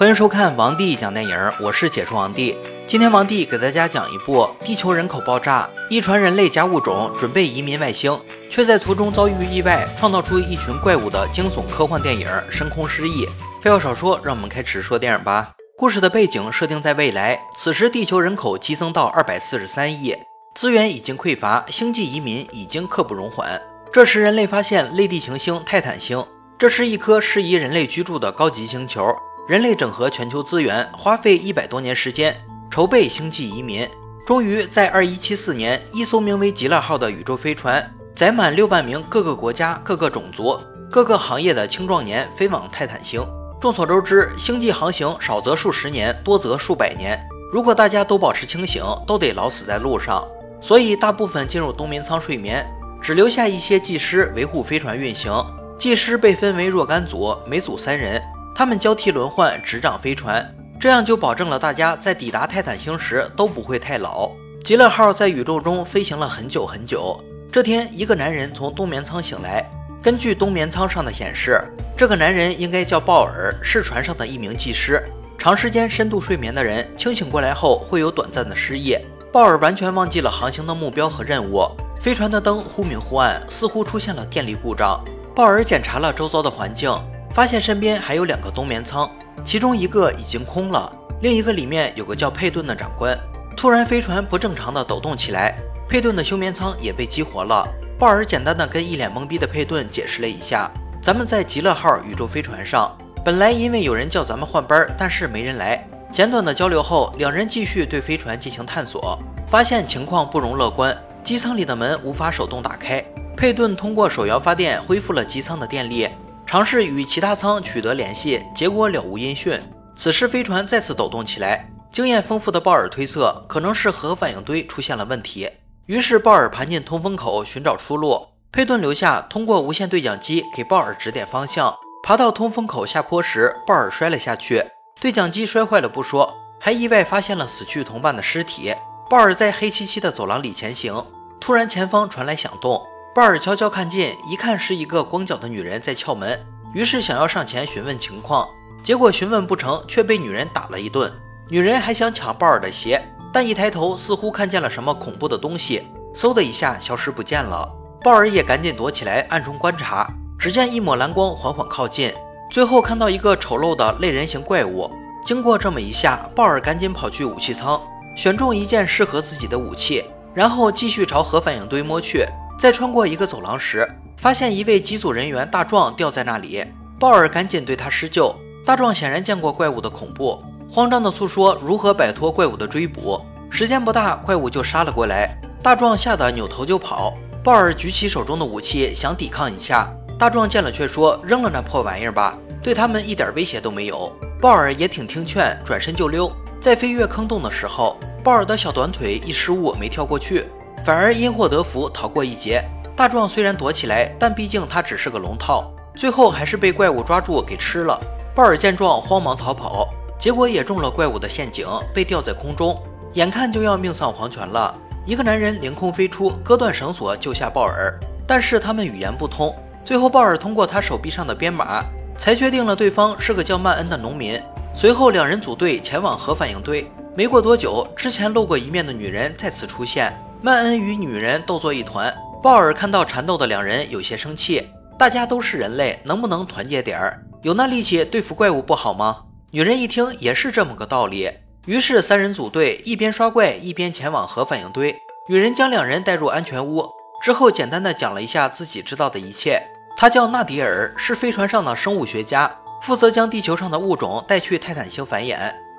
欢迎收看王帝讲电影，我是解说王帝。今天王帝给大家讲一部地球人口爆炸，一传人类甲物种准备移民外星，却在途中遭遇意外，创造出一群怪物的惊悚科幻电影《深空失忆》。废话少说，让我们开始说电影吧。故事的背景设定在未来，此时地球人口激增到二百四十三亿，资源已经匮乏，星际移民已经刻不容缓。这时，人类发现类地行星泰坦星，这是一颗适宜人类居住的高级星球。人类整合全球资源，花费一百多年时间筹备星际移民，终于在二一七四年，一艘名为“极乐号”的宇宙飞船，载满六万名各个国家、各个种族、各个行业的青壮年，飞往泰坦星。众所周知，星际航行少则数十年，多则数百年。如果大家都保持清醒，都得老死在路上。所以，大部分进入冬眠舱睡眠，只留下一些技师维护飞船运行。技师被分为若干组，每组三人。他们交替轮换执掌飞船，这样就保证了大家在抵达泰坦星时都不会太老。极乐号在宇宙中飞行了很久很久。这天，一个男人从冬眠舱醒来。根据冬眠舱上的显示，这个男人应该叫鲍尔，是船上的一名技师。长时间深度睡眠的人清醒过来后会有短暂的失忆。鲍尔完全忘记了航行的目标和任务。飞船的灯忽明忽暗，似乎出现了电力故障。鲍尔检查了周遭的环境。发现身边还有两个冬眠舱，其中一个已经空了，另一个里面有个叫佩顿的长官。突然，飞船不正常的抖动起来，佩顿的休眠舱也被激活了。鲍尔简单的跟一脸懵逼的佩顿解释了一下：“咱们在极乐号宇宙飞船上，本来因为有人叫咱们换班，但是没人来。”简短的交流后，两人继续对飞船进行探索，发现情况不容乐观，机舱里的门无法手动打开。佩顿通过手摇发电恢复了机舱的电力。尝试与其他舱取得联系，结果了无音讯。此时飞船再次抖动起来。经验丰富的鲍尔推测，可能是核反应堆出现了问题。于是鲍尔爬进通风口寻找出路。佩顿留下，通过无线对讲机给鲍尔指点方向。爬到通风口下坡时，鲍尔摔了下去，对讲机摔坏了不说，还意外发现了死去同伴的尸体。鲍尔在黑漆漆的走廊里前行，突然前方传来响动。鲍尔悄悄看近，一看是一个光脚的女人在撬门，于是想要上前询问情况，结果询问不成，却被女人打了一顿。女人还想抢鲍尔的鞋，但一抬头似乎看见了什么恐怖的东西，嗖的一下消失不见了。鲍尔也赶紧躲起来，暗中观察。只见一抹蓝光缓缓靠近，最后看到一个丑陋的类人形怪物。经过这么一下，鲍尔赶紧跑去武器舱，选中一件适合自己的武器，然后继续朝核反应堆摸去。在穿过一个走廊时，发现一位机组人员大壮吊在那里。鲍尔赶紧对他施救。大壮显然见过怪物的恐怖，慌张地诉说如何摆脱怪物的追捕。时间不大，怪物就杀了过来。大壮吓得扭头就跑。鲍尔举起手中的武器想抵抗一下，大壮见了却说：“扔了那破玩意儿吧，对他们一点威胁都没有。”鲍尔也挺听劝，转身就溜。在飞越坑洞的时候，鲍尔的小短腿一失误没跳过去。反而因祸得福，逃过一劫。大壮虽然躲起来，但毕竟他只是个龙套，最后还是被怪物抓住给吃了。鲍尔见状，慌忙逃跑，结果也中了怪物的陷阱，被吊在空中，眼看就要命丧黄泉了。一个男人凌空飞出，割断绳索救下鲍尔，但是他们语言不通。最后，鲍尔通过他手臂上的编码，才确定了对方是个叫曼恩的农民。随后，两人组队前往核反应堆。没过多久，之前露过一面的女人再次出现。曼恩与女人斗作一团，鲍尔看到缠斗的两人有些生气。大家都是人类，能不能团结点儿？有那力气对付怪物不好吗？女人一听也是这么个道理，于是三人组队，一边刷怪一边前往核反应堆。女人将两人带入安全屋之后，简单的讲了一下自己知道的一切。她叫纳迪尔，是飞船上的生物学家，负责将地球上的物种带去泰坦星繁衍。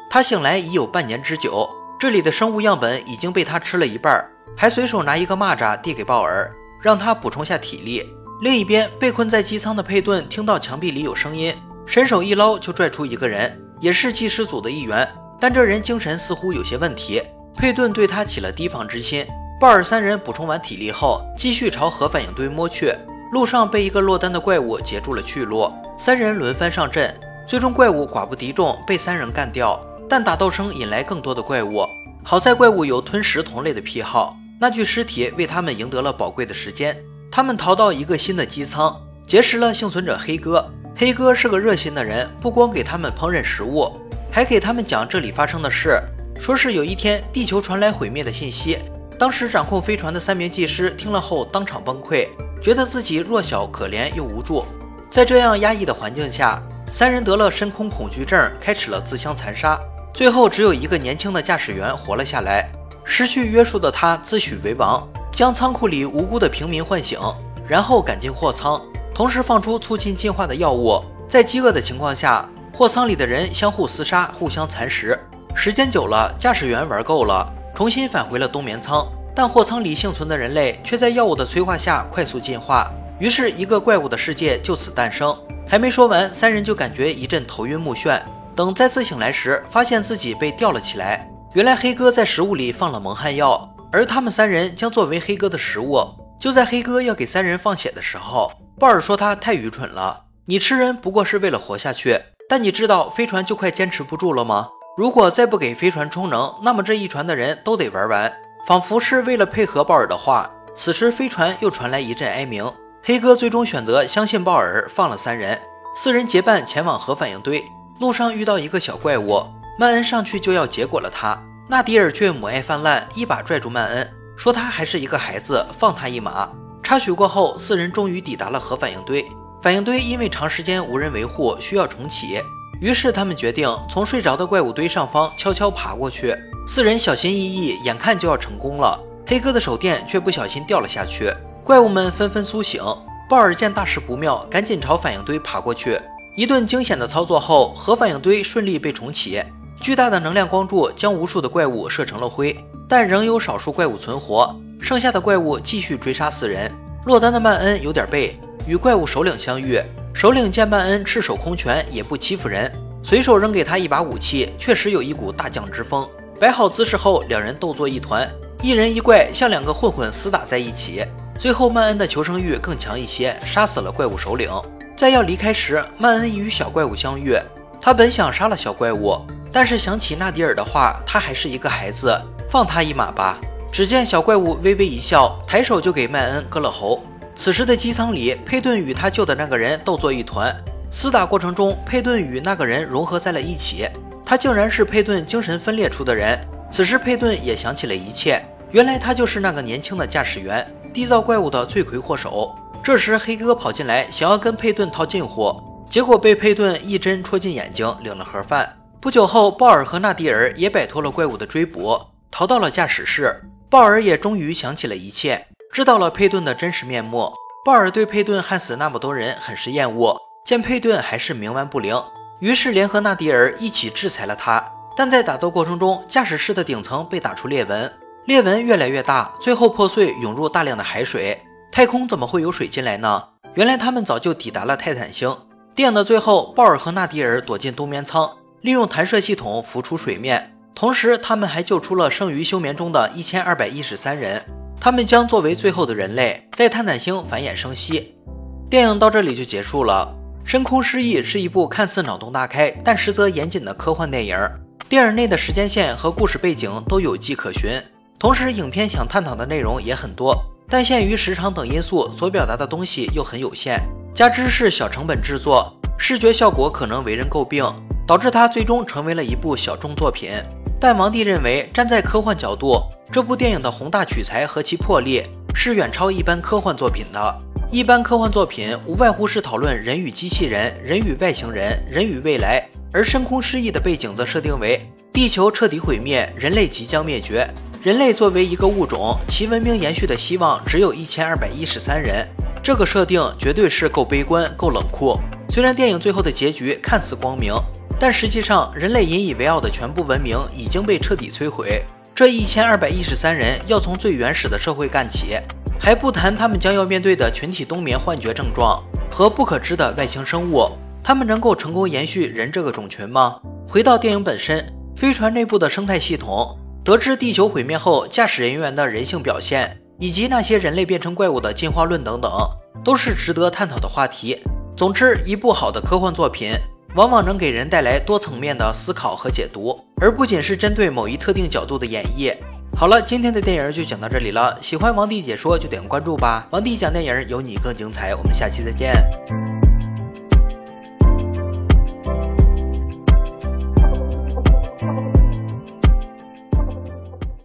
她醒来已有半年之久，这里的生物样本已经被她吃了一半。还随手拿一个蚂蚱递给鲍尔，让他补充下体力。另一边，被困在机舱的佩顿听到墙壁里有声音，伸手一捞就拽出一个人，也是技师组的一员，但这人精神似乎有些问题。佩顿对他起了提防之心。鲍尔三人补充完体力后，继续朝核反应堆摸去。路上被一个落单的怪物截住了去路，三人轮番上阵，最终怪物寡不敌众，被三人干掉。但打斗声引来更多的怪物，好在怪物有吞食同类的癖好。那具尸体为他们赢得了宝贵的时间。他们逃到一个新的机舱，结识了幸存者黑哥。黑哥是个热心的人，不光给他们烹饪食物，还给他们讲这里发生的事。说是有一天地球传来毁灭的信息，当时掌控飞船的三名技师听了后当场崩溃，觉得自己弱小、可怜又无助。在这样压抑的环境下，三人得了深空恐惧症，开始了自相残杀。最后只有一个年轻的驾驶员活了下来。失去约束的他自诩为王，将仓库里无辜的平民唤醒，然后赶进货仓。同时放出促进进化的药物，在饥饿的情况下，货仓里的人相互厮杀，互相蚕食。时间久了，驾驶员玩够了，重新返回了冬眠舱。但货舱里幸存的人类却在药物的催化下快速进化，于是一个怪物的世界就此诞生。还没说完，三人就感觉一阵头晕目眩。等再次醒来时，发现自己被吊了起来。原来黑哥在食物里放了蒙汗药，而他们三人将作为黑哥的食物。就在黑哥要给三人放血的时候，鲍尔说他太愚蠢了。你吃人不过是为了活下去，但你知道飞船就快坚持不住了吗？如果再不给飞船充能，那么这一船的人都得玩完。仿佛是为了配合鲍尔的话，此时飞船又传来一阵哀鸣。黑哥最终选择相信鲍尔，放了三人。四人结伴前往核反应堆，路上遇到一个小怪物，曼恩上去就要结果了他。纳迪尔却母爱泛滥，一把拽住曼恩，说他还是一个孩子，放他一马。插曲过后，四人终于抵达了核反应堆。反应堆因为长时间无人维护，需要重启。于是他们决定从睡着的怪物堆上方悄悄爬过去。四人小心翼翼，眼看就要成功了，黑哥的手电却不小心掉了下去。怪物们纷纷苏醒。鲍尔见大事不妙，赶紧朝反应堆爬过去。一顿惊险的操作后，核反应堆顺利被重启。巨大的能量光柱将无数的怪物射成了灰，但仍有少数怪物存活。剩下的怪物继续追杀四人。落单的曼恩有点背，与怪物首领相遇。首领见曼恩赤手空拳，也不欺负人，随手扔给他一把武器，确实有一股大将之风。摆好姿势后，两人斗作一团，一人一怪像两个混混厮打在一起。最后曼恩的求生欲更强一些，杀死了怪物首领。在要离开时，曼恩与小怪物相遇，他本想杀了小怪物，但是想起纳迪尔的话，他还是一个孩子，放他一马吧。只见小怪物微微一笑，抬手就给麦恩割了喉。此时的机舱里，佩顿与他救的那个人斗作一团。厮打过程中，佩顿与那个人融合在了一起。他竟然是佩顿精神分裂出的人。此时佩顿也想起了一切，原来他就是那个年轻的驾驶员，缔造怪物的罪魁祸首。这时黑哥跑进来，想要跟佩顿套近乎，结果被佩顿一针戳进眼睛，领了盒饭。不久后，鲍尔和纳迪尔也摆脱了怪物的追捕，逃到了驾驶室。鲍尔也终于想起了一切，知道了佩顿的真实面目。鲍尔对佩顿害死那么多人很是厌恶，见佩顿还是冥顽不灵，于是联合纳迪尔一起制裁了他。但在打斗过程中，驾驶室的顶层被打出裂纹，裂纹越来越大，最后破碎，涌入大量的海水。太空怎么会有水进来呢？原来他们早就抵达了泰坦星。电影的最后，鲍尔和纳迪尔躲进冬眠舱，利用弹射系统浮出水面。同时，他们还救出了剩余休眠中的一千二百一十三人，他们将作为最后的人类，在泰坦星繁衍生息。电影到这里就结束了。《深空失忆》是一部看似脑洞大开，但实则严谨的科幻电影。电影内的时间线和故事背景都有迹可循，同时影片想探讨的内容也很多，但限于时长等因素，所表达的东西又很有限，加之是小成本制作，视觉效果可能为人诟病，导致它最终成为了一部小众作品。但王帝认为，站在科幻角度，这部电影的宏大取材和其魄力是远超一般科幻作品的。一般科幻作品无外乎是讨论人与机器人、人与外星人、人与未来，而深空失忆的背景则设定为地球彻底毁灭，人类即将灭绝。人类作为一个物种，其文明延续的希望只有一千二百一十三人。这个设定绝对是够悲观、够冷酷。虽然电影最后的结局看似光明。但实际上，人类引以为傲的全部文明已经被彻底摧毁。这一千二百一十三人要从最原始的社会干起，还不谈他们将要面对的群体冬眠幻觉症状和不可知的外星生物。他们能够成功延续人这个种群吗？回到电影本身，飞船内部的生态系统，得知地球毁灭后驾驶人员的人性表现，以及那些人类变成怪物的进化论等等，都是值得探讨的话题。总之，一部好的科幻作品。往往能给人带来多层面的思考和解读，而不仅是针对某一特定角度的演绎。好了，今天的电影就讲到这里了。喜欢王帝解说就点个关注吧，王帝讲电影有你更精彩。我们下期再见。